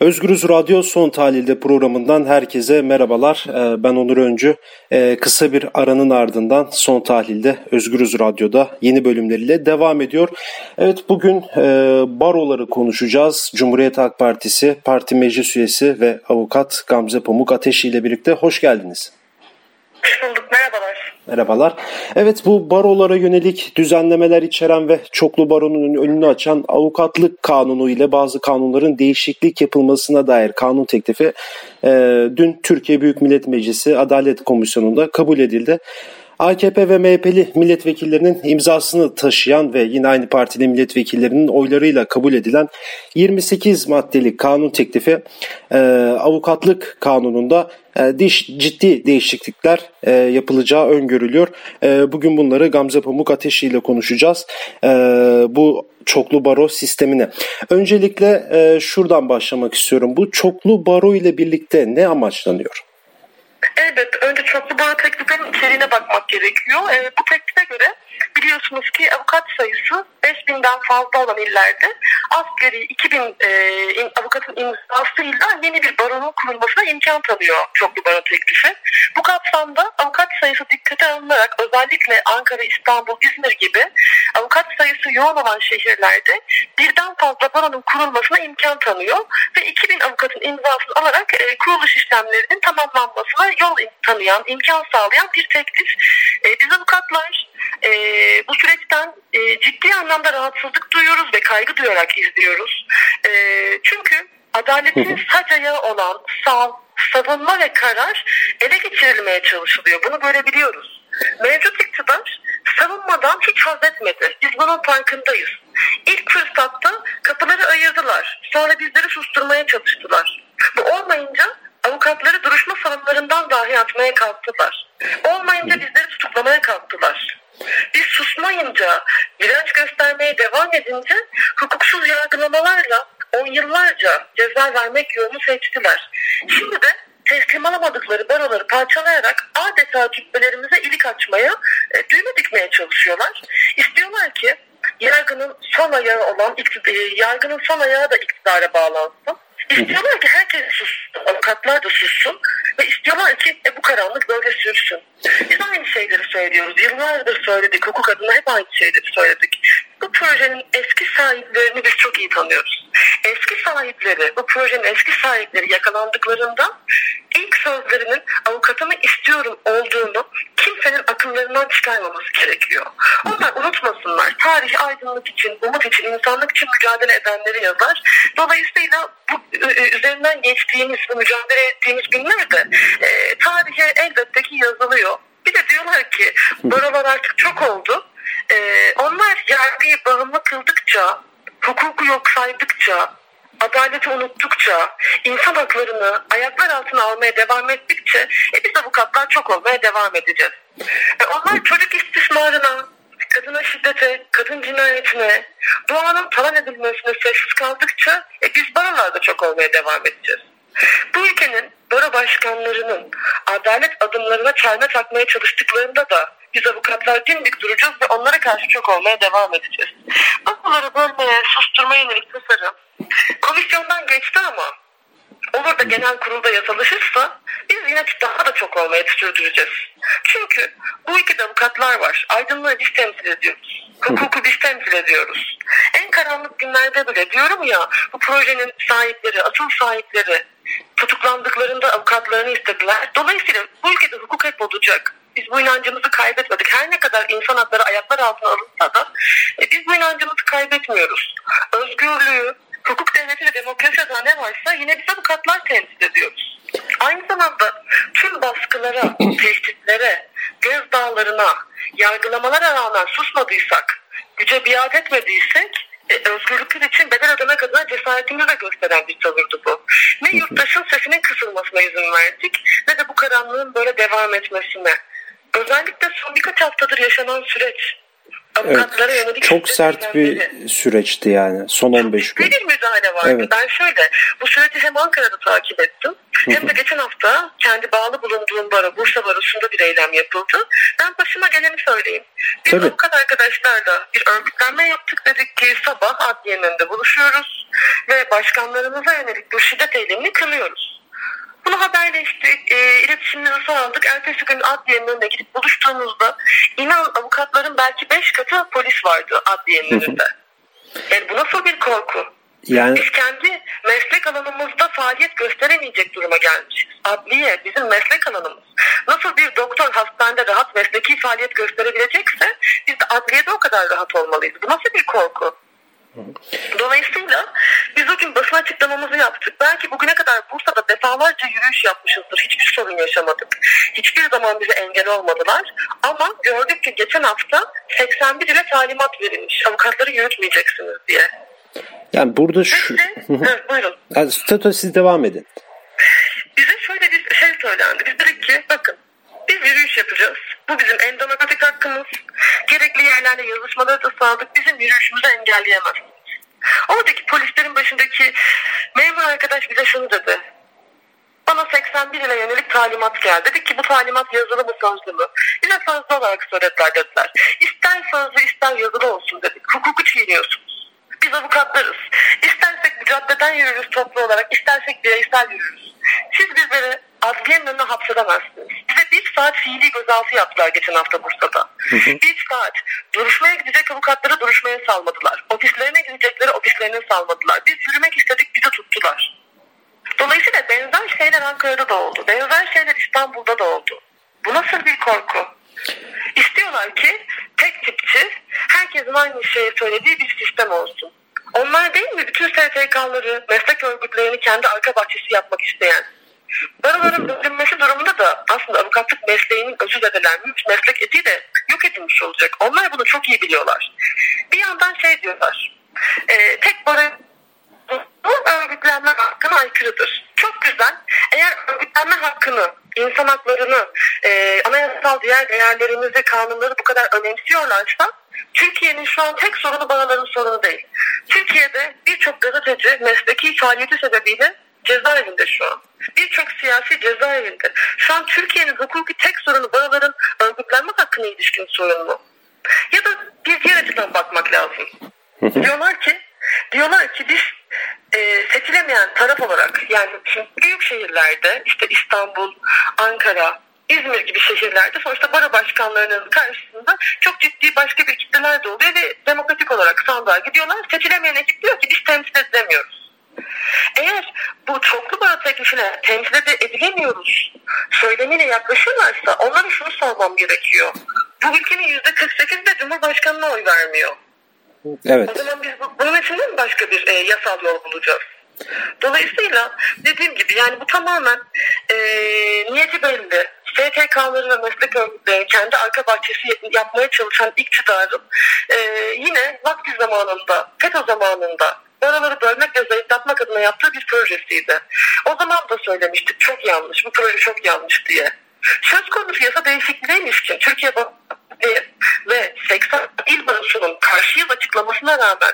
Özgürüz Radyo Son Tahlilde programından herkese merhabalar. Ee, ben Onur Öncü. Ee, kısa bir aranın ardından Son Tahlilde Özgürüz Radyo'da yeni bölümleriyle devam ediyor. Evet bugün e, baroları konuşacağız. Cumhuriyet Halk Partisi Parti Meclis Üyesi ve Avukat Gamze Pamuk Ateşi ile birlikte hoş geldiniz. Hoş bulduk, merhabalar. Merhabalar. Evet bu barolara yönelik düzenlemeler içeren ve çoklu baronun önünü açan avukatlık kanunu ile bazı kanunların değişiklik yapılmasına dair kanun teklifi e, dün Türkiye Büyük Millet Meclisi Adalet Komisyonu'nda kabul edildi. AKP ve MHP'li milletvekillerinin imzasını taşıyan ve yine aynı partili milletvekillerinin oylarıyla kabul edilen 28 maddelik kanun teklifi e, avukatlık kanununda e, ciddi değişiklikler e, yapılacağı öngörülüyor. E, bugün bunları Gamze Pamuk Ateşi ile konuşacağız. E, bu çoklu baro sistemine. Öncelikle e, şuradan başlamak istiyorum. Bu çoklu baro ile birlikte ne amaçlanıyor? Elbette önce çoklu baro teklifinin içeriğine bakmak gerekiyor. E, bu teklife göre biliyorsunuz ki avukat sayısı 5000'den fazla olan illerde asgari 2000 e, avukatın imzasıyla yeni bir baronun kurulmasına imkan tanıyor çoklu baro teklifi. Bu kapsamda avukat sayısı dikkate alınarak özellikle Ankara, İstanbul, İzmir gibi avukat sayısı yoğun olan şehirlerde birden fazla baronun kurulmasına imkan tanıyor ve 2000 avukatın imzasını alarak e, kuruluş işlemlerinin tamamlanmasına yol tanıyan, imkan sağlayan bir teklif. E, biz avukatlar e, bu süreçten e, ciddi anlamda rahatsızlık duyuyoruz ve kaygı duyarak izliyoruz. E, çünkü adaletin sac ayağı olan sağ, savunma ve karar ele geçirilmeye çalışılıyor. Bunu görebiliyoruz. Mevcut iktidar savunmadan hiç haz etmedi. Biz bunun farkındayız. İlk fırsatta kapıları ayırdılar. Sonra bizleri susturmaya çalıştılar. Bu olmayınca avukatları duruşma salonlarından dahi atmaya kalktılar. Olmayınca bizleri tutuklamaya kalktılar. Biz susmayınca, direnç göstermeye devam edince hukuksuz yargılamalarla on yıllarca ceza vermek yolunu seçtiler. Şimdi de teslim alamadıkları baroları parçalayarak adeta cübbelerimize ilik açmaya, e, düğme dikmeye çalışıyorlar. İstiyorlar ki yargının son ayağı olan e, yargının son ayağı da iktidara bağlansın. İstiyorlar ki herkes sussun, avukatlar da sussun ve istiyorlar ki e, bu karanlık böyle sürsün. Biz aynı şeyleri söylüyoruz. Yıllardır söyledik, hukuk adına hep aynı şeyleri söyledik. Bu projenin eski sahiplerini biz çok iyi tanıyoruz. Eski sahipleri, bu projenin eski sahipleri yakalandıklarında ilk sözlerinin avukatımı istiyorum olduğunu kimsenin akıllarından çıkarmaması gerekiyor. Onlar unutmasınlar. Tarih aydınlık için, umut için, insanlık için mücadele edenleri yazar. Dolayısıyla bu üzerinden geçtiğimiz ve mücadele ettiğimiz günlerde e, tarihe elbette ki yazılıyor. Bir de diyorlar ki barolar artık çok oldu. E, onlar yargıyı bağımlı kıldıkça, hukuku yok saydıkça, adaleti unuttukça, insan haklarını ayaklar altına almaya devam ettikçe e, biz avukatlar çok olmaya devam edeceğiz. E, onlar çocuk istismarına, kadına şiddete, kadın cinayetine, doğanın talan edilmesine sessiz kaldıkça e, biz barolarda çok olmaya devam edeceğiz. Bu ülkenin baro başkanlarının adalet adımlarına çelme takmaya çalıştıklarında da biz avukatlar dimdik duracağız ve onlara karşı çok olmaya devam edeceğiz. Baroları bölmeye, susturmaya yönelik tasarım komisyondan geçti ama olur da genel kurulda yasalaşırsa biz yine daha da çok olmaya sürdüreceğiz. Çünkü bu ülkede avukatlar var. Aydınlığı biz temsil ediyoruz. Hukuku biz temsil ediyoruz. En karanlık günlerde bile diyorum ya bu projenin sahipleri, asıl sahipleri tutuklandıklarında avukatlarını istediler. Dolayısıyla bu ülkede hukuk hep olacak. Biz bu inancımızı kaybetmedik. Her ne kadar insan hakları ayaklar altına alınsa da e, biz bu inancımızı kaybetmiyoruz. Özgürlüğü, hukuk devleti ve demokrasi adına ne varsa yine biz avukatlar temsil ediyoruz. Aynı zamanda tüm baskılara, tehditlere, gözdağlarına, yargılamalara rağmen susmadıysak, güce biat etmediysek e, özgürlükler için bedel ödemek adına cesaretimizi de gösteren bir tavırdı bu. Ne yurttaşın sesinin kısılmasına izin verdik ne de bu karanlığın böyle devam etmesine. Özellikle son birkaç haftadır yaşanan süreç avukatlara evet, yönelik çok sert bir süreçti yani son 15 gün. bir müdahale vardı. Evet. Ben şöyle bu süreci hem Ankara'da takip ettim hem de geçen hafta kendi bağlı bulunduğum bara Bursa Barosu'nda bir eylem yapıldı. Ben başıma geleni söyleyeyim. Biz Tabii. avukat arkadaşlarla bir örgütlenme yaptık dedik ki sabah adliyenin önünde buluşuyoruz ve başkanlarımıza yönelik bu şiddet eylemini kınıyoruz. Bunu haberleştik, e, iletişimleri sağladık. Ertesi gün adliyenin önüne gidip buluştuğumuzda inan avukatların belki beş katı polis vardı adliyenin önünde. Yani bu nasıl bir korku? Yani... Biz kendi meslek alanımızda faaliyet gösteremeyecek duruma gelmişiz. Adliye bizim meslek alanımız. Nasıl bir doktor hastanede rahat mesleki faaliyet gösterebilecekse biz de adliyede o kadar rahat olmalıyız. Bu nasıl bir korku? Dolayısıyla biz o gün basın açıklamamızı yaptık. Belki bugüne kadar Bursa'da defalarca yürüyüş yapmışızdır. Hiçbir sorun yaşamadık. Hiçbir zaman bize engel olmadılar. Ama gördük ki geçen hafta 81 ile talimat verilmiş. Avukatları yürütmeyeceksiniz diye. Yani burada şu... evet, buyurun. Yani, Stato siz devam edin. Bize şöyle bir şey söylendi. Biz dedik ki bakın biz yürüyüş yapacağız. Bu bizim en demokratik hakkımız. Gerekli yerlerle yazışmaları da sağladık. Bizim yürüyüşümüzü engelleyemezsiniz. Oradaki polislerin başındaki memur arkadaş bize şunu dedi. Bana 81 ile yönelik talimat geldi. Dedik ki bu talimat yazılı mı sözlü mü? Bize sözlü olarak söylediler dediler. İster sözlü ister yazılı olsun dedik. Hukuku çiğniyorsunuz. Biz avukatlarız. İstersek caddeden yürürüz toplu olarak, istersek bireysel yürürüz. Siz bizleri adliyenin önüne hapsedemezsiniz. Bir saat fiili gözaltı yaptılar geçen hafta Bursa'da. Hı hı. Bir saat. Duruşmaya gidecek avukatları duruşmaya salmadılar. Ofislerine gidecekleri ofislerine salmadılar. Biz yürümek istedik bizi tuttular. Dolayısıyla benzer şeyler Ankara'da da oldu. Benzer şeyler İstanbul'da da oldu. Bu nasıl bir korku? İstiyorlar ki tek tipçi herkesin aynı şeyi söylediği bir sistem olsun. Onlar değil mi bütün STK'ları, meslek örgütlerini kendi arka bahçesi yapmak isteyen? Baroların bölünmesi durumunda da aslında avukatlık mesleğinin özü zedelenmiş, meslek etiği de yok edilmiş olacak. Onlar bunu çok iyi biliyorlar. Bir yandan şey diyorlar, e, tek baro örgütlenme hakkına aykırıdır. Çok güzel. Eğer örgütlenme hakkını, insan haklarını, e, anayasal diğer değerlerimizi, kanunları bu kadar önemsiyorlarsa Türkiye'nin şu an tek sorunu baroların sorunu değil. Türkiye'de birçok gazeteci mesleki faaliyeti sebebiyle cezaevinde şu an. Birçok siyasi cezaevinde. Şu an Türkiye'nin hukuki tek sorunu baroların örgütlenme hakkına ilişkin sorun mu? Ya da bir diğer açıdan bakmak lazım. diyorlar ki diyorlar ki biz e, seçilemeyen taraf olarak yani şimdi büyük şehirlerde işte İstanbul, Ankara, İzmir gibi şehirlerde sonuçta baro başkanlarının karşısında çok ciddi başka bir kitleler de oluyor ve demokratik olarak sandığa gidiyorlar. Seçilemeyen ekip diyor ki biz temsil edilemiyoruz. Eğer bu çoklu baro teklifine temsil edilemiyoruz söylemiyle yaklaşırlarsa onlara şunu sormam gerekiyor. Bu ülkenin yüzde 48 de Cumhurbaşkanı'na oy vermiyor. Evet. O zaman biz bunun için mi başka bir e, yasal yol bulacağız? Dolayısıyla dediğim gibi yani bu tamamen e, niyeti belli. STK'ları ve meslek örgütleri kendi arka bahçesi yapmaya çalışan iktidarın e, yine vakti zamanında, FETÖ zamanında Oraları bölmek ve zayıflatmak adına yaptığı bir projesiydi. O zaman da söylemiştik çok yanlış, bu proje çok yanlış diye. Söz konusu yasa değişikliğe ilişkin Türkiye ve 80 il barosunun karşı yıl açıklamasına rağmen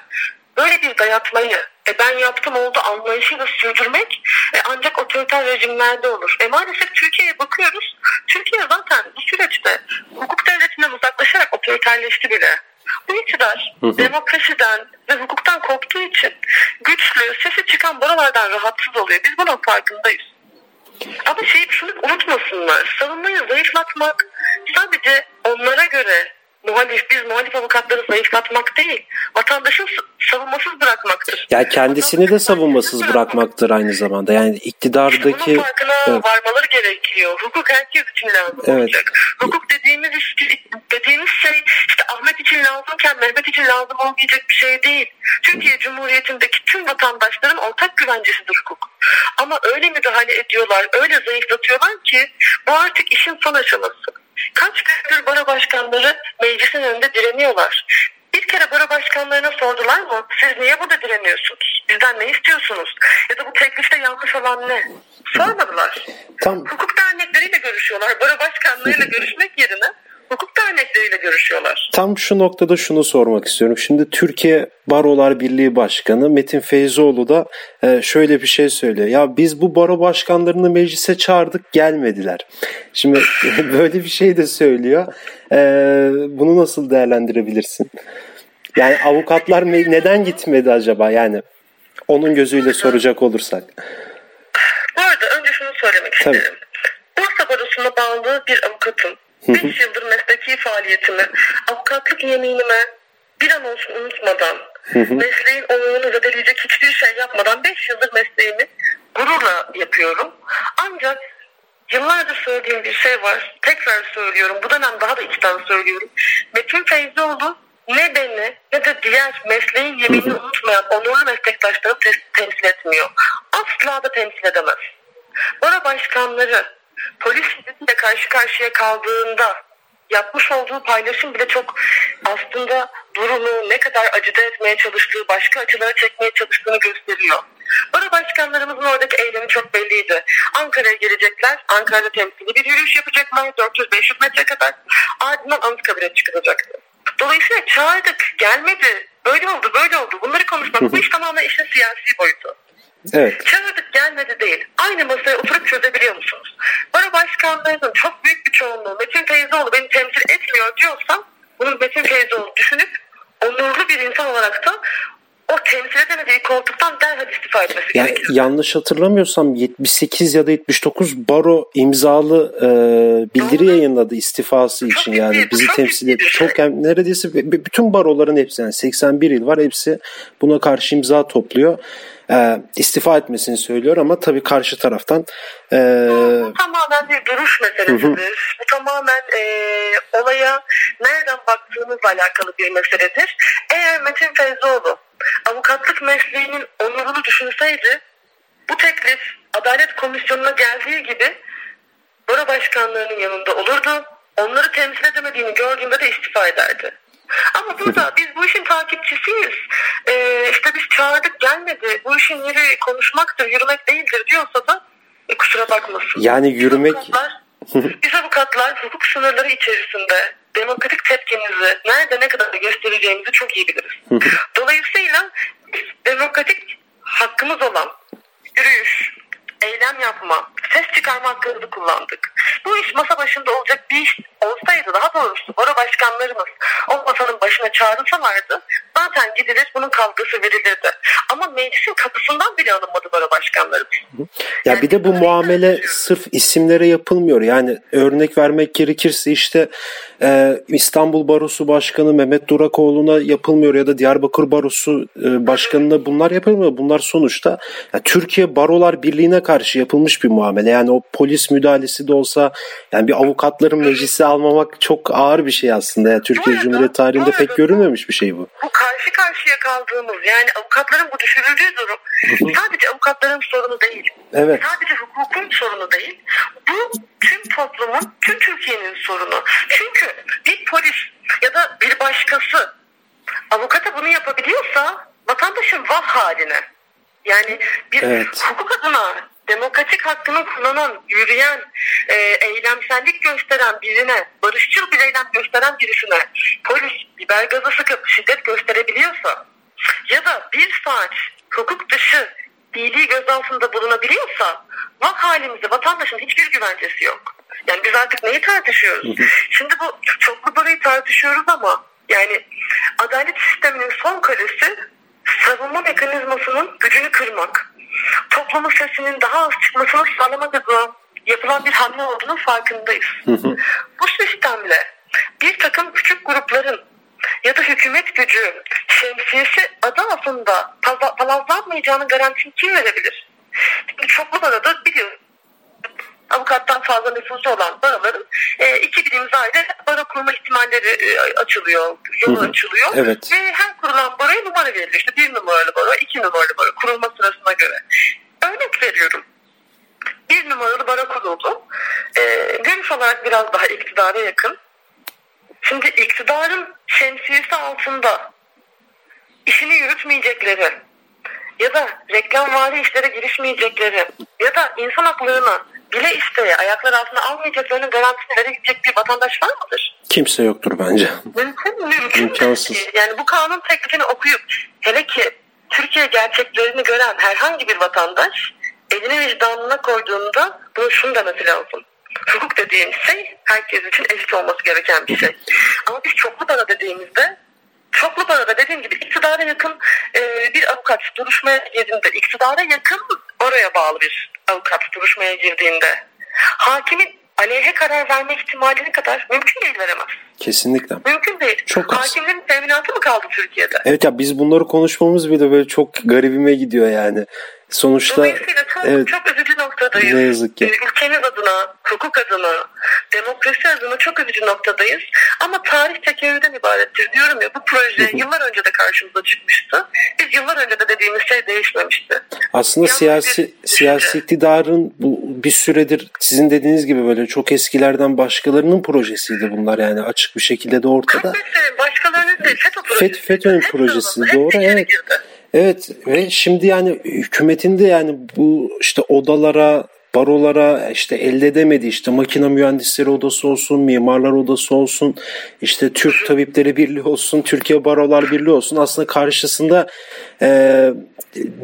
böyle bir dayatmayı e ben yaptım oldu anlayışıyla sürdürmek e ancak otoriter rejimlerde olur. E maalesef Türkiye'ye bakıyoruz. Türkiye zaten bu süreçte hukuk devletinden uzaklaşarak otoriterleşti bile. Bu iktidar demokrasiden ve hukuktan koptuğu için güçlü, sesi çıkan buralardan rahatsız oluyor. Biz bunun farkındayız. Ama şey şunu unutmasınlar. Savunmayı zayıflatmak sadece onlara göre muhalif, biz muhalif avukatları zayıflatmak değil, vatandaşın savunmasız bırakmaktır. Ya kendisini de savunmasız bırakmaktır aynı zamanda. Yani iktidardaki... Bunun farkına evet. varmaları gerekiyor. Hukuk herkes için lazım evet. olacak. Hukuk dediğimiz, dediğimiz şey işte Ahmet için lazımken Mehmet için lazım olmayacak bir şey değil. Türkiye Cumhuriyeti'ndeki tüm vatandaşların ortak güvencesidir hukuk. Ama öyle müdahale ediyorlar, öyle zayıflatıyorlar ki bu artık işin son aşaması. Kaç gündür baro başkanları meclisin önünde direniyorlar. Bir kere baro başkanlarına sordular mı? Siz niye burada direniyorsunuz? Bizden ne istiyorsunuz? Ya da bu teklifte yanlış olan ne? Sormadılar. Tam... Hukuk dernekleriyle görüşüyorlar. Baro başkanlarıyla görüşmek yerine hukuk dernekleriyle görüşüyorlar. Tam şu noktada şunu sormak istiyorum. Şimdi Türkiye Barolar Birliği Başkanı Metin Feyzoğlu da e, şöyle bir şey söylüyor. Ya biz bu baro başkanlarını meclise çağırdık gelmediler. Şimdi böyle bir şey de söylüyor. E, bunu nasıl değerlendirebilirsin? Yani avukatlar neden gitmedi acaba? Yani Onun gözüyle soracak olursak. Bu arada önce şunu söylemek Tabii. isterim. Bursa Barosu'na bağlı bir avukatım. 5 yıldır mesleki faaliyetimi, avukatlık yeminime bir an olsun unutmadan, mesleğin onurunu zedeleyecek hiçbir şey yapmadan 5 yıldır mesleğimi gururla yapıyorum. Ancak yıllardır söylediğim bir şey var. Tekrar söylüyorum. Bu dönem daha da içten söylüyorum. Metin Feyzioğlu ne beni ne de diğer mesleğin yeminini unutmayan onurlu meslektaşlarını temsil etmiyor. Asla da temsil edemez. Bora başkanları polis şiddetiyle karşı karşıya kaldığında yapmış olduğu paylaşım bile çok aslında durumu ne kadar acıda etmeye çalıştığı, başka açılara çekmeye çalıştığını gösteriyor. Baro başkanlarımızın oradaki eylemi çok belliydi. Ankara'ya gelecekler. Ankara'da temsili bir yürüyüş yapacaklar. 400-500 metre kadar. Ardından Anıtkabir'e çıkılacaktı. Dolayısıyla çağırdık, gelmedi. Böyle oldu, böyle oldu. Bunları konuşmak bu iş tamamen işin siyasi boyutu. Evet. Çağırdık gelmedi değil. Aynı masaya oturup çözebiliyor musunuz? Baro başkanlarının çok büyük bir çoğunluğu Metin Feyzoğlu beni temsil etmiyor diyorsam bunu Metin Feyzoğlu düşünüp onurlu bir insan olarak da o temsil edemediği koltuktan derhal istifa etmesi yani gerekiyor. Yanlış hatırlamıyorsam 78 ya da 79 baro imzalı e, bildiri Doğru. yayınladı istifası çok için ciddi, yani bizi temsil etti. Çok şey. yani neredeyse bütün baroların hepsi yani 81 il var hepsi buna karşı imza topluyor e, istifa etmesini söylüyor ama tabii karşı taraftan e, bu tamamen bir duruş meselesidir. Bu tamamen e, olaya nereden baktığınızla alakalı bir meseledir. Eğer Metin Feyzoğlu avukatlık mesleğinin onurunu düşünseydi bu teklif Adalet Komisyonu'na geldiği gibi Bora başkanlarının yanında olurdu. Onları temsil edemediğini gördüğünde de istifa ederdi. Ama burada biz bu işin takipçisiyiz. Ee, işte biz çağırdık gelmedi. Bu işin yeri konuşmaktır, yürümek değildir diyorsa da e, kusura bakmasın. Yani yürümek... Biz avukatlar, biz avukatlar hukuk sınırları içerisinde demokratik tepkimizi nerede ne kadar göstereceğimizi çok iyi biliriz. Dolayısıyla demokratik hakkımız olan yürüyüş, eylem yapma, ses çıkarma hakkımızı kullandık. Bu iş masa başında olacak bir iş olsaydı daha doğrusu baro başkanlarımız o masanın başına çağrılsalardı zaten gidilir bunun kavgası verilirdi. Ama meclisin kapısından bile alınmadı baro başkanlarımız. Ya yani bir de bu muamele sırf isimlere yapılmıyor. Yani örnek vermek gerekirse işte e, İstanbul Barosu Başkanı Mehmet Durakoğlu'na yapılmıyor ya da Diyarbakır Barosu e, Başkanı'na bunlar yapılmıyor. Bunlar sonuçta yani Türkiye Barolar Birliği'ne karşı yapılmış bir muamele. Yani o polis müdahalesi de olsa yani bir avukatların meclisi almamak çok ağır bir şey aslında. Yani Türkiye Cumhuriyeti tarihinde pek görülmemiş bir şey bu. Bu karşı karşıya kaldığımız yani avukatların bu düşürüldüğü durum sadece avukatların sorunu değil. Evet. Sadece hukukun sorunu değil. Bu tüm toplumun, tüm Türkiye'nin sorunu. Çünkü bir polis ya da bir başkası avukata bunu yapabiliyorsa vatandaşın vah haline yani bir evet. hukuk adına demokratik hakkını kullanan, yürüyen, e, eylemsellik gösteren birine, barışçıl bir eylem gösteren birisine polis biber gazı sıkıp şiddet gösterebiliyorsa ya da bir saat hukuk dışı dini gözaltında bulunabiliyorsa vah halimize vatandaşın hiçbir güvencesi yok. Yani biz artık neyi tartışıyoruz? Şimdi bu çoklu parayı tartışıyoruz ama yani adalet sisteminin son kalesi savunma mekanizmasının gücünü kırmak toplumun sesinin daha az çıkmasını sağlamak adına yapılan bir hamle olduğunu farkındayız. Bu sistemle bir takım küçük grupların ya da hükümet gücü şemsiyesi adı altında palazlanmayacağını garantisini kim verebilir? Şimdi çoklu arada biliyoruz avukattan fazla nüfusu olan baroların e, 2000 imza ile baro kurma ihtimalleri e, açılıyor, yolu açılıyor. Evet. Ve her kurulan baroya numara veriliyor. İşte bir numaralı baro, iki numaralı baro kurulma sırasına göre. Örnek veriyorum. Bir numaralı baro kuruldu. E, görüş olarak biraz daha iktidara yakın. Şimdi iktidarın şemsiyesi altında işini yürütmeyecekleri ya da reklamvari işlere girişmeyecekleri ya da insan haklarına bile isteye ayaklar altına almayacaklarının garantisini verebilecek bir vatandaş var mıdır? Kimse yoktur bence. Mümkün, mümkün İmkansız. Yani bu kanun teklifini okuyup hele ki Türkiye gerçeklerini gören herhangi bir vatandaş elini vicdanına koyduğunda bunu şunu demesi lazım. Hukuk dediğimiz şey herkes için eşit olması gereken bir şey. Ama biz çoklu para dediğimizde çoklu baroda dediğim gibi iktidara yakın e, bir avukat duruşmaya girdiğinde, iktidara yakın baroya bağlı bir avukat duruşmaya girdiğinde hakimin aleyhe karar verme ihtimalini kadar mümkün değil veremez. Kesinlikle. Mümkün değil. Çok az. Hakimlerin teminatı mı kaldı Türkiye'de? Evet ya biz bunları konuşmamız bile böyle çok garibime gidiyor yani. Sonuçta Dolayısıyla çok, evet, çok üzücü noktadayız. Ne yazık ki. Ee, ülkemiz adına, hukuk adına, demokrasi adına çok üzücü noktadayız. Ama tarih tekerrürden ibarettir diyorum ya bu proje yıllar önce de karşımıza çıkmıştı. Biz yıllar önce de dediğimiz şey değişmemişti. Aslında Yalnız siyasi siyasi iktidarın bu bir süredir sizin dediğiniz gibi böyle çok eskilerden başkalarının projesiydi bunlar yani açık bir şekilde de ortada. Başkalarının değil FETÖ projesi. FETÖ'nün projesi doğru evet. Girdi. Evet ve şimdi yani hükümetin de yani bu işte odalara barolara işte elde edemedi işte makine mühendisleri odası olsun, mimarlar odası olsun, işte Türk Tabipleri Birliği olsun, Türkiye Barolar Birliği olsun aslında karşısında e,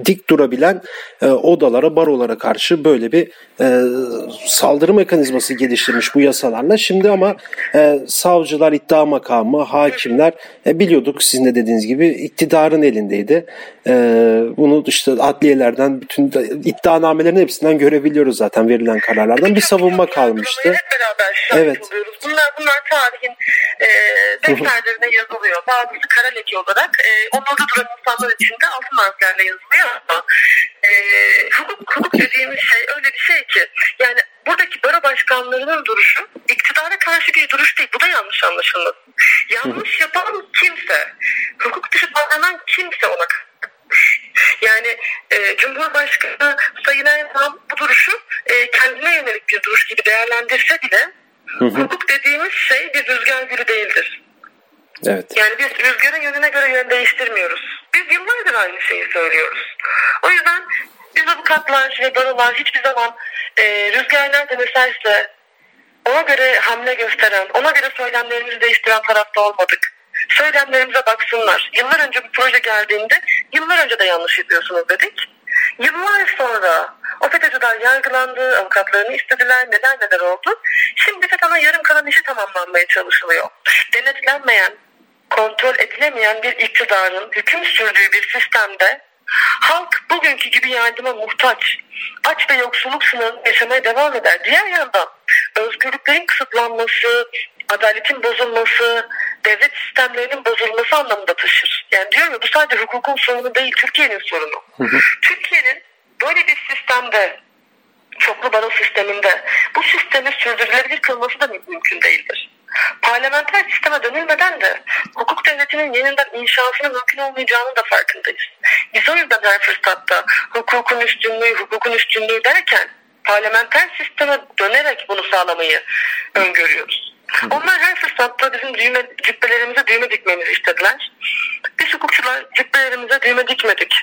dik durabilen e, odalara, barolara karşı böyle bir e, saldırı mekanizması geliştirmiş bu yasalarla. Şimdi ama e, savcılar, iddia makamı, hakimler e, biliyorduk sizin de dediğiniz gibi iktidarın elindeydi. E, bunu işte adliyelerden bütün iddianamelerin hepsinden görebiliyoruz zaten verilen kararlardan. Bir savunma kalmıştı. Hep beraber evet. oluyoruz. Bunlar, bunlar tarihin e, defterlerine yazılıyor. Bazısı kara leke olarak e, onurda duran insanlar için de altın harflerle yazılıyor ama e, hukuk, hukuk dediğimiz şey öyle bir şey ki yani buradaki baro başkanlarının duruşu iktidara karşı bir duruş değil. Bu da yanlış anlaşılmasın. Yanlış yapan kimse, hukuk dışı davranan kimse ona yani e, Cumhurbaşkanı Sayın Erdoğan bu duruşu e, kendine yönelik bir duruş gibi değerlendirse bile hı hı. hukuk dediğimiz şey bir rüzgar gülü değildir. Evet. Yani biz rüzgarın yönüne göre yön değiştirmiyoruz. Biz yıllardır aynı şeyi söylüyoruz. O yüzden biz avukatlar ve barolar hiçbir zaman e, rüzgar eserse ona göre hamle gösteren, ona göre söylemlerimizi değiştiren tarafta olmadık. Söylemlerimize baksınlar. Yıllar önce bu proje geldiğinde yıllar önce de yanlış yapıyorsunuz dedik. Yıllar sonra o FETÖ'cüler yargılandı, avukatlarını istediler, neler neler oldu. Şimdi FETÖ'nün yarım kalan işi tamamlanmaya çalışılıyor. Denetlenmeyen, kontrol edilemeyen bir iktidarın hüküm sürdüğü bir sistemde halk bugünkü gibi yardıma muhtaç, aç ve yoksulluk sınırını yaşamaya devam eder. Diğer yandan özgürlüklerin kısıtlanması, adaletin bozulması, devlet sistemlerinin bozulması anlamında taşır. Yani diyorum ya bu sadece hukukun sorunu değil, Türkiye'nin sorunu. Türkiye'nin böyle bir sistemde, çoklu baro sisteminde bu sistemi sürdürülebilir kılması da mümkün değildir. Parlamenter sisteme dönülmeden de hukuk devletinin yeniden inşasının mümkün olmayacağını da farkındayız. Biz o yüzden her fırsatta hukukun üstünlüğü, hukukun üstünlüğü derken parlamenter sisteme dönerek bunu sağlamayı öngörüyoruz. Onlar her fırsatta bizim düğme, cübbelerimize düğme dikmemizi istediler. Biz hukukçular cübbelerimize düğme dikmedik.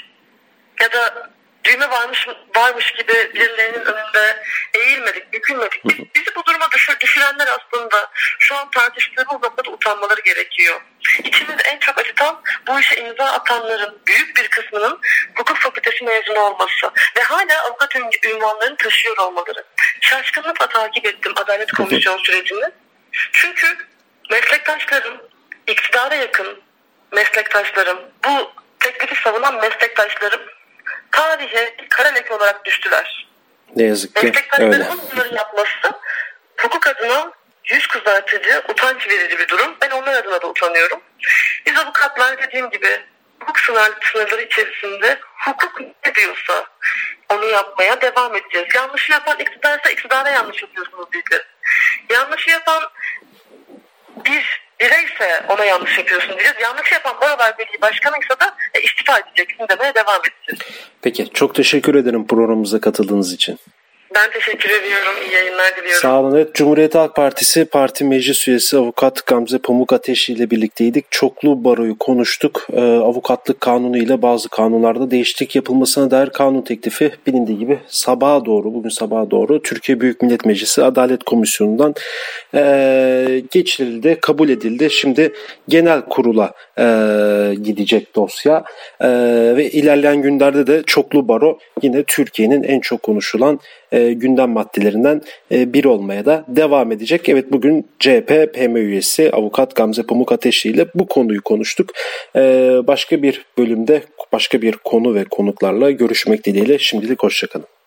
Ya da düğme varmış varmış gibi birilerinin önünde eğilmedik, bükülmedik. Bizi bu duruma düşür, düşürenler aslında şu an tartıştığımız noktada utanmaları gerekiyor. İçimizi en çok acıtan bu işe imza atanların büyük bir kısmının hukuk fakültesi mezunu olması ve hala avukat ünvanlarını taşıyor olmaları. Şaşkınlıkla takip ettim Adalet Komisyon sürecini. Çünkü meslektaşlarım, iktidara yakın meslektaşlarım, bu teklifi savunan meslektaşlarım tarihe kara leke olarak düştüler. Ne yazık ki öyle. bunları yapması hukuk adına yüz kızartıcı, utanç verici bir durum. Ben onlar adına da utanıyorum. Biz avukatlar dediğim gibi hukuk sınır, sınırları içerisinde hukuk ne diyorsa onu yapmaya devam edeceğiz. Yanlışı yapan iktidarsa iktidara yanlış yapıyorsunuz diyeceğiz. Yanlışı yapan bir bireyse ona yanlış yapıyorsun diyeceğiz. Yanlış yapan Barolar Birliği Başkanıysa da e, istifa edeceksin demeye devam edeceğiz. Peki çok teşekkür ederim programımıza katıldığınız için. Ben teşekkür ediyorum. İyi yayınlar diliyorum. Sağ olun. Evet, Cumhuriyet Halk Partisi Parti Meclis Üyesi Avukat Gamze Pamuk Ateşi ile birlikteydik. Çoklu baroyu konuştuk. Ee, avukatlık kanunu ile bazı kanunlarda değişiklik yapılmasına dair kanun teklifi bilindiği gibi sabaha doğru, bugün sabaha doğru Türkiye Büyük Millet Meclisi Adalet Komisyonu'ndan e, geçirildi, kabul edildi. Şimdi genel kurula e, gidecek dosya e, ve ilerleyen günlerde de çoklu baro yine Türkiye'nin en çok konuşulan e, gündem maddelerinden e, biri olmaya da devam edecek. Evet bugün CHP PM üyesi avukat Gamze Pamuk Ateşli ile bu konuyu konuştuk. E, başka bir bölümde başka bir konu ve konuklarla görüşmek dileğiyle şimdilik hoşçakalın.